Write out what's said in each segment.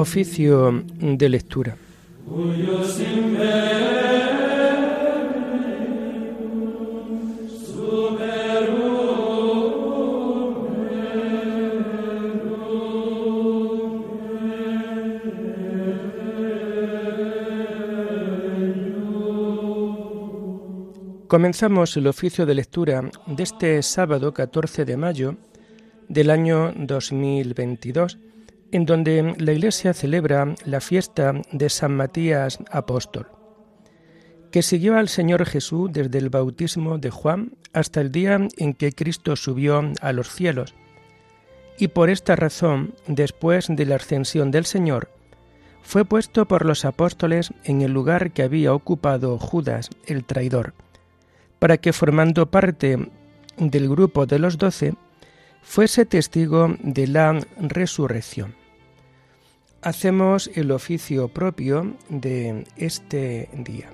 Oficio de lectura. Comenzamos el oficio de lectura de este sábado 14 de mayo del año 2022, en donde la Iglesia celebra la fiesta de San Matías Apóstol, que siguió al Señor Jesús desde el bautismo de Juan hasta el día en que Cristo subió a los cielos. Y por esta razón, después de la ascensión del Señor, fue puesto por los apóstoles en el lugar que había ocupado Judas, el traidor para que formando parte del grupo de los doce, fuese testigo de la resurrección. Hacemos el oficio propio de este día.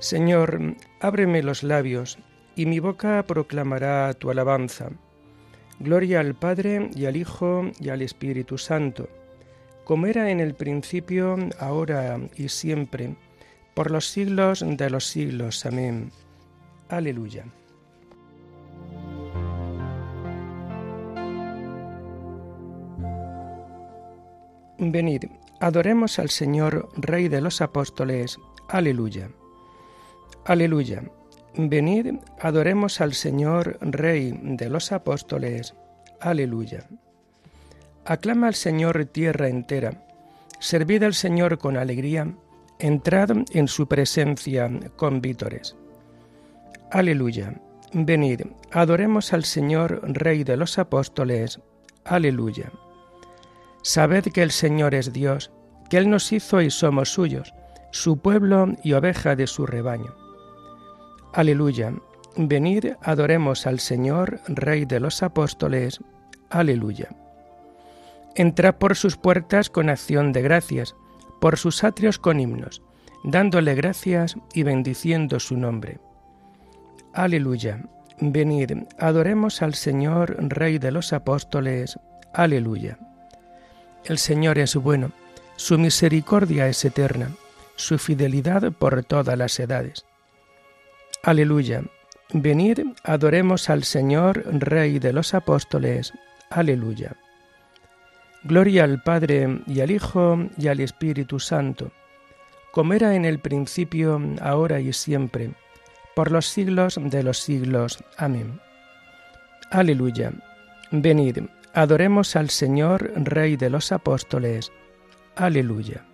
Señor, ábreme los labios y mi boca proclamará tu alabanza. Gloria al Padre y al Hijo y al Espíritu Santo, como era en el principio, ahora y siempre, por los siglos de los siglos. Amén. Aleluya. Venid, adoremos al Señor, Rey de los Apóstoles. Aleluya. Aleluya. Venid, adoremos al Señor, Rey de los apóstoles. Aleluya. Aclama al Señor tierra entera. Servid al Señor con alegría. Entrad en su presencia con vítores. Aleluya. Venid, adoremos al Señor, Rey de los apóstoles. Aleluya. Sabed que el Señor es Dios, que Él nos hizo y somos suyos, su pueblo y oveja de su rebaño. Aleluya. Venid, adoremos al Señor, Rey de los apóstoles. Aleluya. Entrad por sus puertas con acción de gracias, por sus atrios con himnos, dándole gracias y bendiciendo su nombre. Aleluya. Venid, adoremos al Señor, Rey de los apóstoles. Aleluya. El Señor es bueno, su misericordia es eterna, su fidelidad por todas las edades. Aleluya. Venid, adoremos al Señor, Rey de los apóstoles. Aleluya. Gloria al Padre y al Hijo y al Espíritu Santo, como era en el principio, ahora y siempre, por los siglos de los siglos. Amén. Aleluya. Venid, adoremos al Señor, Rey de los apóstoles. Aleluya.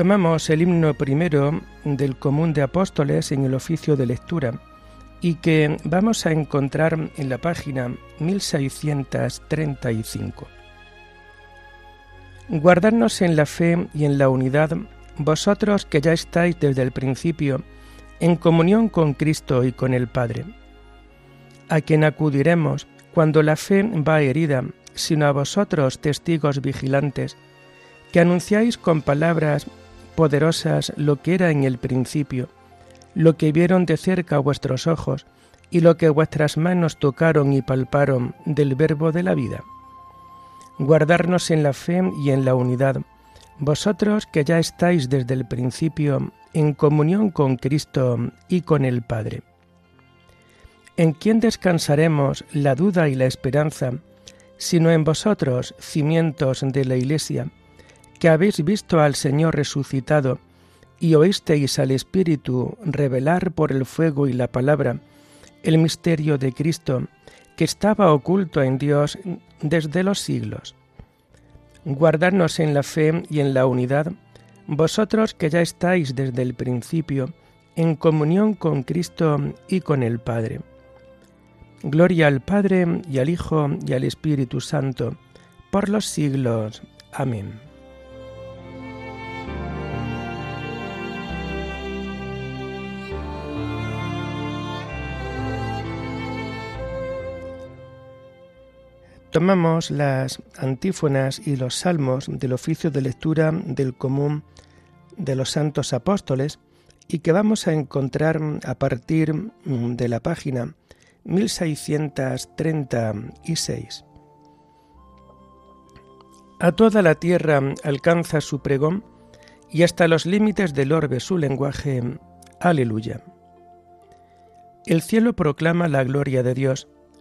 Tomamos el himno primero del común de apóstoles en el oficio de lectura y que vamos a encontrar en la página 1635. Guardadnos en la fe y en la unidad, vosotros que ya estáis desde el principio en comunión con Cristo y con el Padre, a quien acudiremos cuando la fe va herida, sino a vosotros testigos vigilantes, que anunciáis con palabras poderosas lo que era en el principio, lo que vieron de cerca vuestros ojos, y lo que vuestras manos tocaron y palparon del verbo de la vida. Guardarnos en la fe y en la unidad, vosotros que ya estáis desde el principio en comunión con Cristo y con el Padre. ¿En quién descansaremos la duda y la esperanza, sino en vosotros, cimientos de la Iglesia, que habéis visto al Señor resucitado y oísteis al Espíritu revelar por el fuego y la palabra el misterio de Cristo que estaba oculto en Dios desde los siglos. Guardadnos en la fe y en la unidad, vosotros que ya estáis desde el principio en comunión con Cristo y con el Padre. Gloria al Padre y al Hijo y al Espíritu Santo, por los siglos. Amén. Tomamos las antífonas y los salmos del oficio de lectura del común de los santos apóstoles y que vamos a encontrar a partir de la página 1636. A toda la tierra alcanza su pregón y hasta los límites del orbe su lenguaje. Aleluya. El cielo proclama la gloria de Dios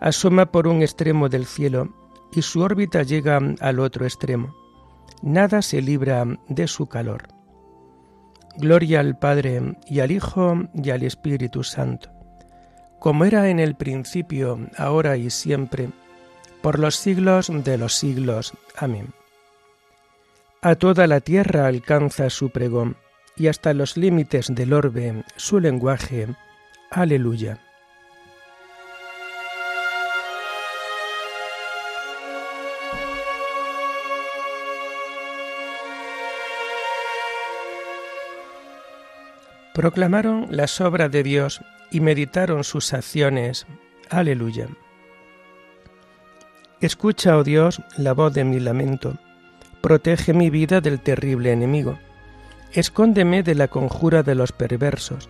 asoma por un extremo del cielo y su órbita llega al otro extremo. Nada se libra de su calor. Gloria al Padre y al Hijo y al Espíritu Santo, como era en el principio, ahora y siempre, por los siglos de los siglos. Amén. A toda la tierra alcanza su pregón, y hasta los límites del orbe su lenguaje. Aleluya. Proclamaron las obras de Dios y meditaron sus acciones. Aleluya. Escucha, oh Dios, la voz de mi lamento. Protege mi vida del terrible enemigo. Escóndeme de la conjura de los perversos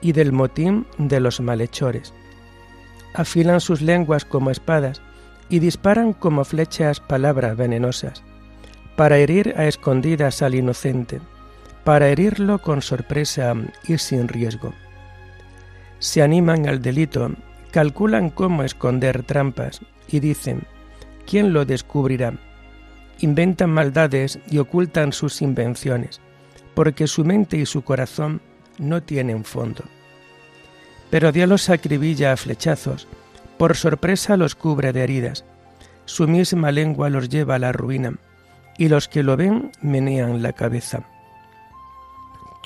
y del motín de los malhechores. Afilan sus lenguas como espadas y disparan como flechas palabras venenosas, para herir a escondidas al inocente para herirlo con sorpresa y sin riesgo. Se animan al delito, calculan cómo esconder trampas y dicen, ¿quién lo descubrirá? Inventan maldades y ocultan sus invenciones, porque su mente y su corazón no tienen fondo. Pero Dios los acribilla a flechazos, por sorpresa los cubre de heridas, su misma lengua los lleva a la ruina, y los que lo ven menean la cabeza.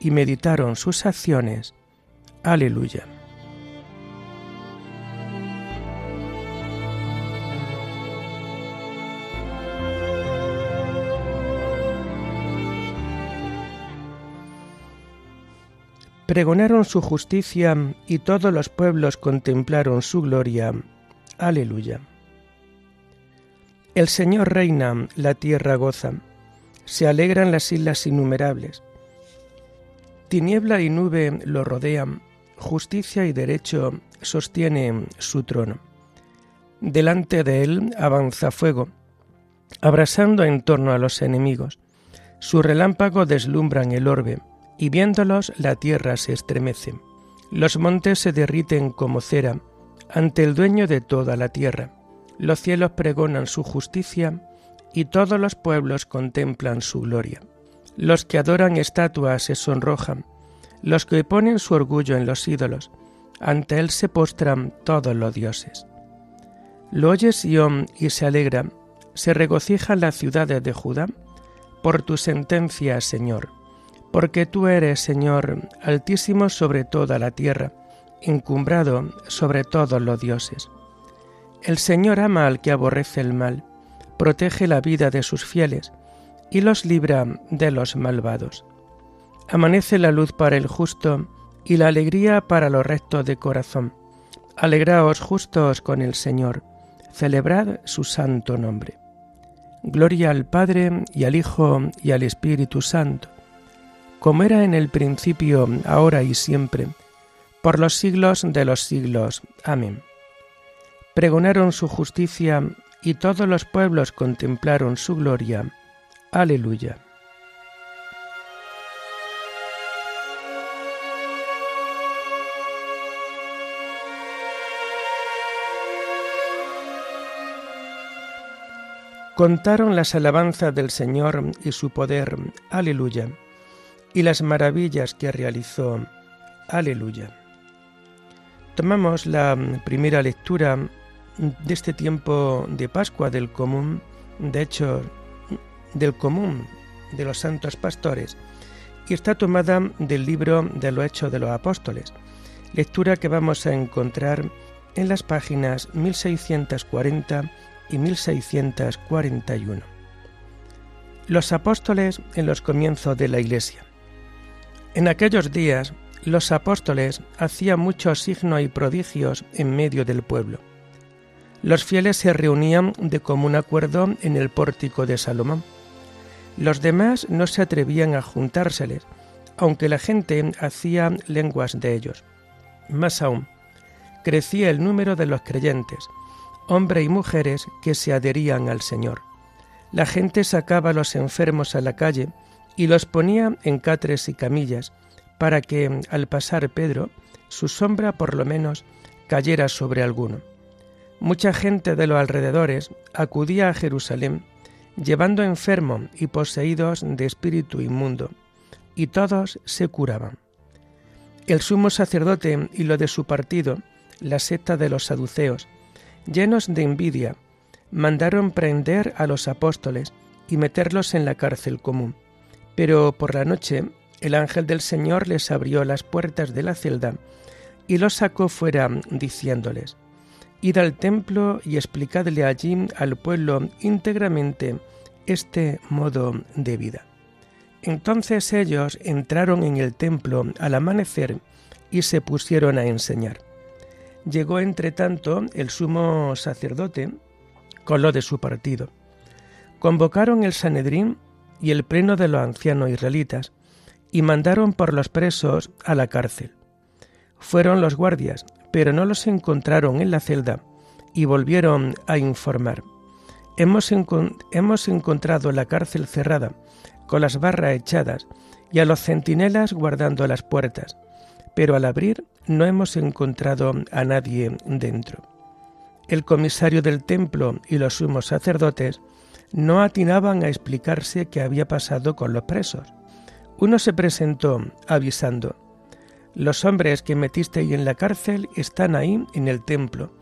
y meditaron sus acciones. Aleluya. Pregonaron su justicia y todos los pueblos contemplaron su gloria. Aleluya. El Señor reina, la tierra goza, se alegran las islas innumerables Tiniebla y nube lo rodean, justicia y derecho sostienen su trono. Delante de él avanza fuego, abrasando en torno a los enemigos. Su relámpago deslumbran el orbe, y viéndolos la tierra se estremece. Los montes se derriten como cera ante el dueño de toda la tierra. Los cielos pregonan su justicia, y todos los pueblos contemplan su gloria. Los que adoran estatuas se sonrojan, los que ponen su orgullo en los ídolos, ante él se postran todos los dioses. Lo oye y se alegra, se regocijan las ciudades de Judá por tu sentencia, Señor, porque tú eres, Señor, altísimo sobre toda la tierra, encumbrado sobre todos los dioses. El Señor ama al que aborrece el mal, protege la vida de sus fieles, y los libra de los malvados. Amanece la luz para el justo y la alegría para los rectos de corazón. Alegraos justos con el Señor, celebrad su santo nombre. Gloria al Padre y al Hijo y al Espíritu Santo, como era en el principio, ahora y siempre, por los siglos de los siglos. Amén. Pregonaron su justicia y todos los pueblos contemplaron su gloria. Aleluya. Contaron las alabanzas del Señor y su poder, aleluya, y las maravillas que realizó, aleluya. Tomamos la primera lectura de este tiempo de Pascua del común, de hecho, del común de los santos pastores, y está tomada del libro de los Hechos de los Apóstoles, lectura que vamos a encontrar en las páginas 1640 y 1641. Los apóstoles en los comienzos de la Iglesia. En aquellos días, los apóstoles hacían muchos signos y prodigios en medio del pueblo. Los fieles se reunían de común acuerdo en el pórtico de Salomón. Los demás no se atrevían a juntárseles, aunque la gente hacía lenguas de ellos. Más aún, crecía el número de los creyentes, hombres y mujeres que se adherían al Señor. La gente sacaba a los enfermos a la calle y los ponía en catres y camillas, para que, al pasar Pedro, su sombra por lo menos cayera sobre alguno. Mucha gente de los alrededores acudía a Jerusalén, llevando enfermos y poseídos de espíritu inmundo, y todos se curaban. El sumo sacerdote y lo de su partido, la secta de los saduceos, llenos de envidia, mandaron prender a los apóstoles y meterlos en la cárcel común. Pero por la noche el ángel del Señor les abrió las puertas de la celda y los sacó fuera, diciéndoles, Id al templo y explicadle allí al pueblo íntegramente este modo de vida. Entonces ellos entraron en el templo al amanecer y se pusieron a enseñar. Llegó entre tanto el sumo sacerdote con lo de su partido. Convocaron el Sanedrín y el pleno de los ancianos israelitas y mandaron por los presos a la cárcel. Fueron los guardias, pero no los encontraron en la celda y volvieron a informar. Hemos, hemos encontrado la cárcel cerrada, con las barras echadas, y a los centinelas guardando las puertas pero al abrir no hemos encontrado a nadie dentro. El comisario del templo y los sumos sacerdotes no atinaban a explicarse qué había pasado con los presos. Uno se presentó avisando, los hombres que metisteis en la cárcel están ahí en el templo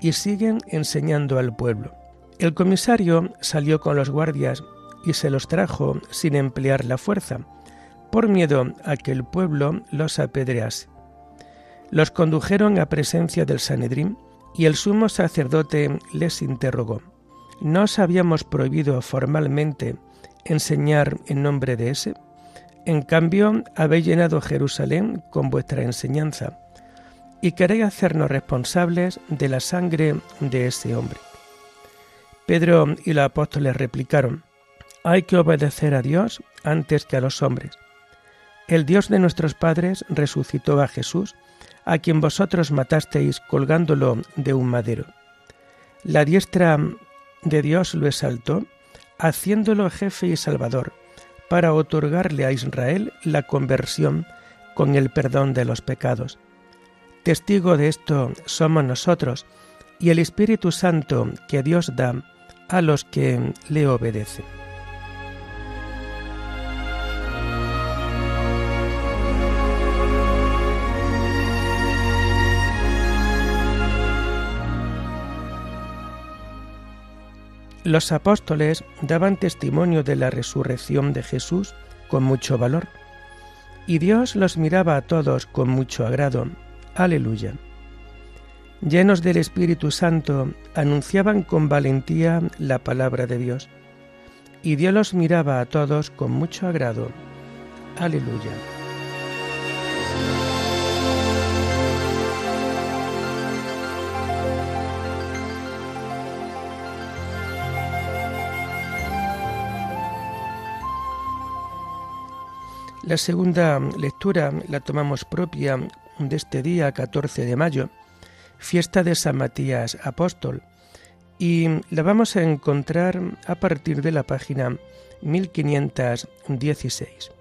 y siguen enseñando al pueblo. El comisario salió con los guardias y se los trajo sin emplear la fuerza, por miedo a que el pueblo los apedrease. Los condujeron a presencia del Sanedrín y el sumo sacerdote les interrogó. ¿No os habíamos prohibido formalmente enseñar en nombre de ese? En cambio, habéis llenado Jerusalén con vuestra enseñanza y queréis hacernos responsables de la sangre de ese hombre. Pedro y los apóstoles replicaron, hay que obedecer a Dios antes que a los hombres. El Dios de nuestros padres resucitó a Jesús, a quien vosotros matasteis colgándolo de un madero. La diestra de Dios lo exaltó, haciéndolo jefe y salvador, para otorgarle a Israel la conversión con el perdón de los pecados. Testigo de esto somos nosotros y el Espíritu Santo que Dios da a los que le obedecen. Los apóstoles daban testimonio de la resurrección de Jesús con mucho valor, y Dios los miraba a todos con mucho agrado. Aleluya. Llenos del Espíritu Santo, anunciaban con valentía la palabra de Dios, y Dios los miraba a todos con mucho agrado. Aleluya. La segunda lectura la tomamos propia de este día 14 de mayo, fiesta de San Matías Apóstol, y la vamos a encontrar a partir de la página 1516.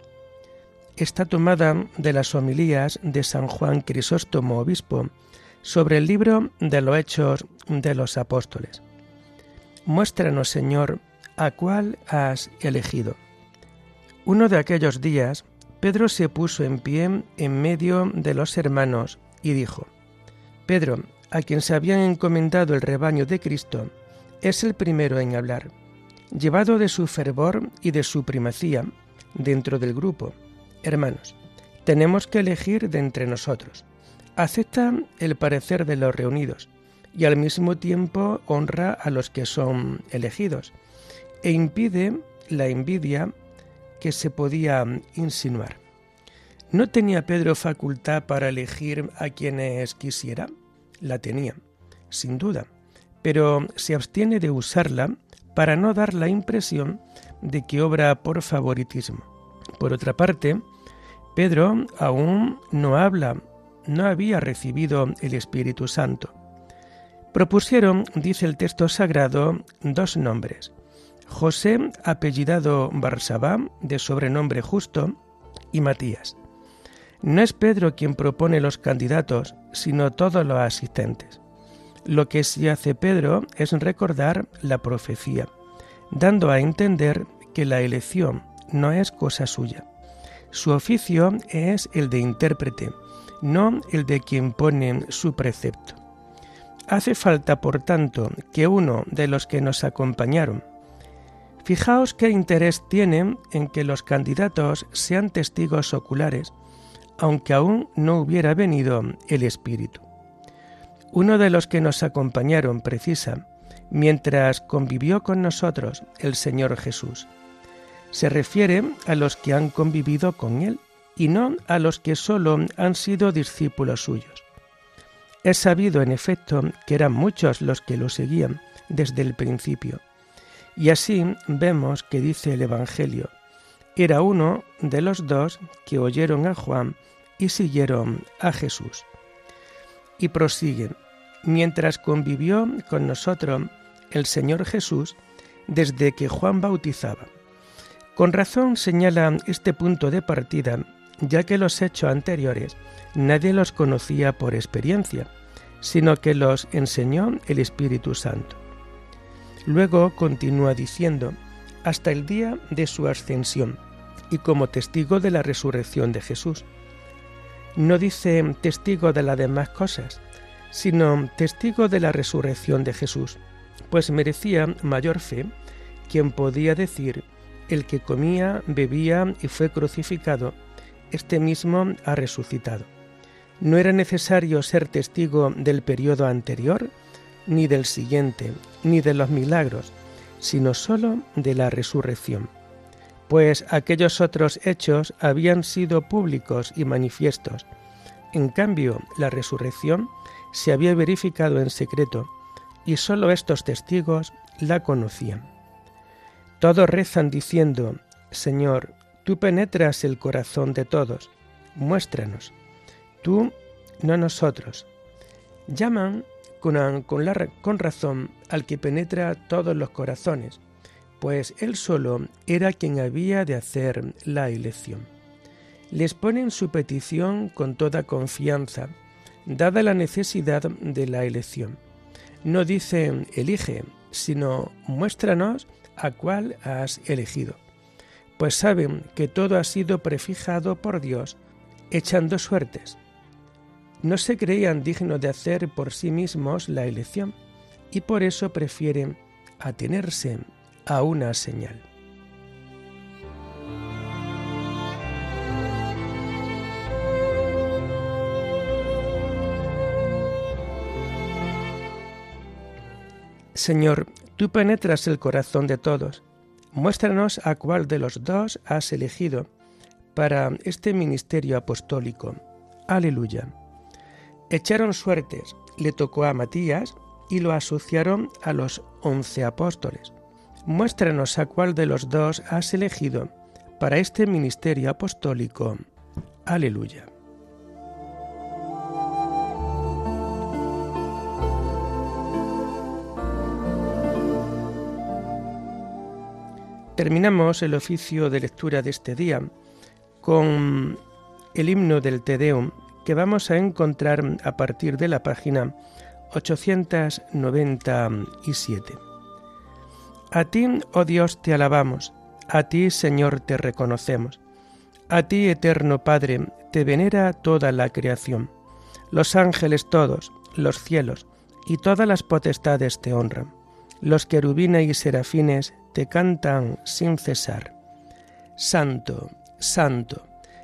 Está tomada de las homilías de San Juan Crisóstomo Obispo sobre el libro de los Hechos de los Apóstoles. Muéstranos, Señor, a cuál has elegido. Uno de aquellos días, Pedro se puso en pie en medio de los hermanos y dijo, Pedro, a quien se habían encomendado el rebaño de Cristo, es el primero en hablar, llevado de su fervor y de su primacía dentro del grupo. Hermanos, tenemos que elegir de entre nosotros. Acepta el parecer de los reunidos y al mismo tiempo honra a los que son elegidos e impide la envidia que se podía insinuar. ¿No tenía Pedro facultad para elegir a quienes quisiera? La tenía, sin duda, pero se abstiene de usarla para no dar la impresión de que obra por favoritismo. Por otra parte, Pedro aún no habla, no había recibido el Espíritu Santo. Propusieron, dice el texto sagrado, dos nombres. José, apellidado Barsabá, de sobrenombre justo, y Matías. No es Pedro quien propone los candidatos, sino todos los asistentes. Lo que sí hace Pedro es recordar la profecía, dando a entender que la elección no es cosa suya. Su oficio es el de intérprete, no el de quien pone su precepto. Hace falta, por tanto, que uno de los que nos acompañaron, Fijaos qué interés tiene en que los candidatos sean testigos oculares aunque aún no hubiera venido el Espíritu. Uno de los que nos acompañaron precisa, mientras convivió con nosotros el Señor Jesús. Se refiere a los que han convivido con Él y no a los que sólo han sido discípulos suyos. Es sabido, en efecto, que eran muchos los que lo seguían desde el principio. Y así vemos que dice el Evangelio, era uno de los dos que oyeron a Juan y siguieron a Jesús. Y prosiguen, mientras convivió con nosotros el Señor Jesús desde que Juan bautizaba. Con razón señala este punto de partida, ya que los hechos anteriores nadie los conocía por experiencia, sino que los enseñó el Espíritu Santo. Luego continúa diciendo, hasta el día de su ascensión, y como testigo de la resurrección de Jesús no dice testigo de las demás cosas, sino testigo de la resurrección de Jesús, pues merecía mayor fe quien podía decir, el que comía, bebía y fue crucificado, este mismo ha resucitado. No era necesario ser testigo del periodo anterior, ni del siguiente, ni de los milagros, sino sólo de la resurrección pues aquellos otros hechos habían sido públicos y manifiestos. En cambio, la resurrección se había verificado en secreto y sólo estos testigos la conocían. Todos rezan diciendo, Señor, tú penetras el corazón de todos, muéstranos, tú, no nosotros. Llaman con, con razón al que penetra todos los corazones, pues él solo era quien había de hacer la elección. Les ponen su petición con toda confianza, dada la necesidad de la elección. No dicen elige, sino muéstranos a cuál has elegido, pues saben que todo ha sido prefijado por Dios, echando suertes. No se creían dignos de hacer por sí mismos la elección, y por eso prefieren atenerse a una señal. Señor, tú penetras el corazón de todos. Muéstranos a cuál de los dos has elegido para este ministerio apostólico. Aleluya. Echaron suertes, le tocó a Matías y lo asociaron a los once apóstoles. Muéstranos a cuál de los dos has elegido para este ministerio apostólico. Aleluya. Terminamos el oficio de lectura de este día con el himno del Te Deum que vamos a encontrar a partir de la página 897. A ti, oh Dios, te alabamos, a ti, Señor, te reconocemos, a ti, eterno Padre, te venera toda la creación, los ángeles todos, los cielos y todas las potestades te honran, los querubines y serafines te cantan sin cesar. Santo, santo,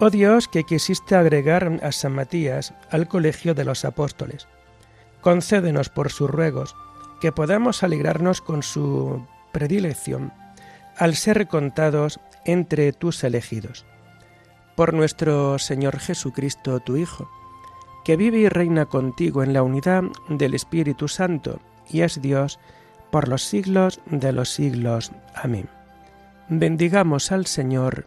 Oh Dios, que quisiste agregar a San Matías al colegio de los apóstoles, concédenos por sus ruegos que podamos alegrarnos con su predilección al ser contados entre tus elegidos. Por nuestro Señor Jesucristo, tu Hijo, que vive y reina contigo en la unidad del Espíritu Santo y es Dios por los siglos de los siglos. Amén. Bendigamos al Señor